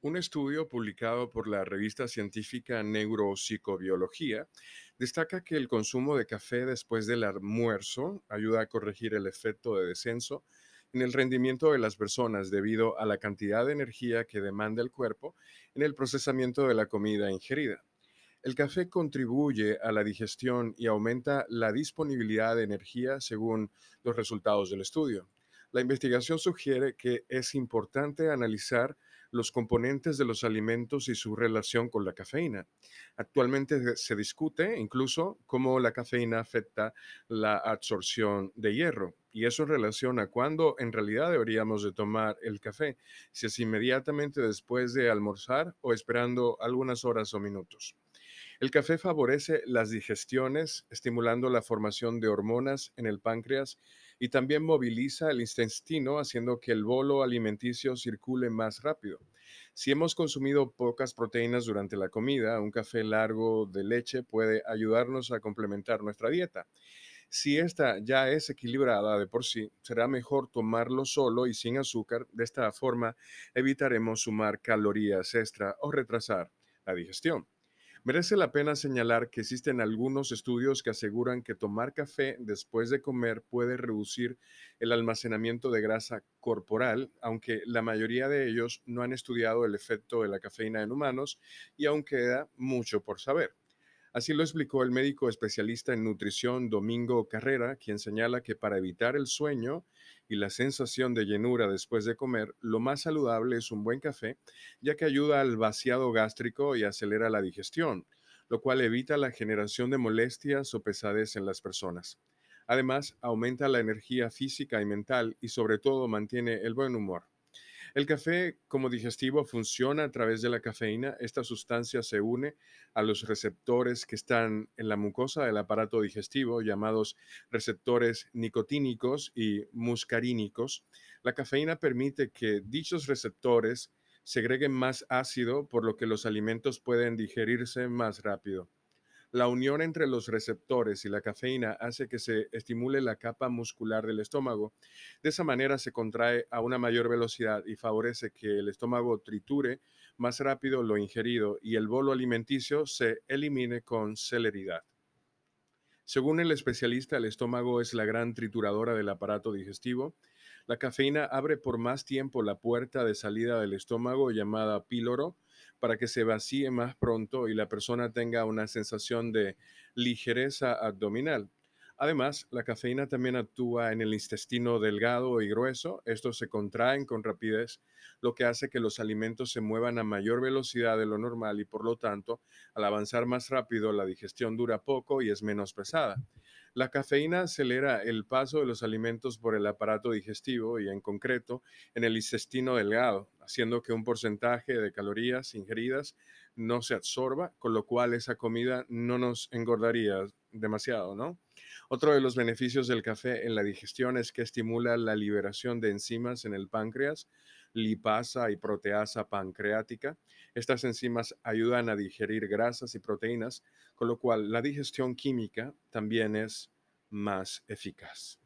Un estudio publicado por la revista científica Neuropsicobiología destaca que el consumo de café después del almuerzo ayuda a corregir el efecto de descenso en el rendimiento de las personas debido a la cantidad de energía que demanda el cuerpo en el procesamiento de la comida ingerida. El café contribuye a la digestión y aumenta la disponibilidad de energía según los resultados del estudio. La investigación sugiere que es importante analizar los componentes de los alimentos y su relación con la cafeína. Actualmente se discute incluso cómo la cafeína afecta la absorción de hierro y eso en relación a cuándo en realidad deberíamos de tomar el café, si es inmediatamente después de almorzar o esperando algunas horas o minutos. El café favorece las digestiones, estimulando la formación de hormonas en el páncreas y también moviliza el intestino, haciendo que el bolo alimenticio circule más rápido. Si hemos consumido pocas proteínas durante la comida, un café largo de leche puede ayudarnos a complementar nuestra dieta. Si esta ya es equilibrada de por sí, será mejor tomarlo solo y sin azúcar. De esta forma evitaremos sumar calorías extra o retrasar la digestión. Merece la pena señalar que existen algunos estudios que aseguran que tomar café después de comer puede reducir el almacenamiento de grasa corporal, aunque la mayoría de ellos no han estudiado el efecto de la cafeína en humanos y aún queda mucho por saber. Así lo explicó el médico especialista en nutrición Domingo Carrera, quien señala que para evitar el sueño y la sensación de llenura después de comer, lo más saludable es un buen café, ya que ayuda al vaciado gástrico y acelera la digestión, lo cual evita la generación de molestias o pesadez en las personas. Además, aumenta la energía física y mental y sobre todo mantiene el buen humor. El café como digestivo funciona a través de la cafeína. Esta sustancia se une a los receptores que están en la mucosa del aparato digestivo, llamados receptores nicotínicos y muscarínicos. La cafeína permite que dichos receptores segreguen más ácido, por lo que los alimentos pueden digerirse más rápido. La unión entre los receptores y la cafeína hace que se estimule la capa muscular del estómago. De esa manera se contrae a una mayor velocidad y favorece que el estómago triture más rápido lo ingerido y el bolo alimenticio se elimine con celeridad. Según el especialista, el estómago es la gran trituradora del aparato digestivo. La cafeína abre por más tiempo la puerta de salida del estómago llamada píloro, para que se vacíe más pronto y la persona tenga una sensación de ligereza abdominal. Además, la cafeína también actúa en el intestino delgado y grueso. Estos se contraen con rapidez, lo que hace que los alimentos se muevan a mayor velocidad de lo normal y por lo tanto, al avanzar más rápido, la digestión dura poco y es menos pesada. La cafeína acelera el paso de los alimentos por el aparato digestivo y en concreto en el intestino delgado, haciendo que un porcentaje de calorías ingeridas no se absorba, con lo cual esa comida no nos engordaría demasiado, ¿no? Otro de los beneficios del café en la digestión es que estimula la liberación de enzimas en el páncreas, lipasa y proteasa pancreática. Estas enzimas ayudan a digerir grasas y proteínas, con lo cual la digestión química también es más eficaz.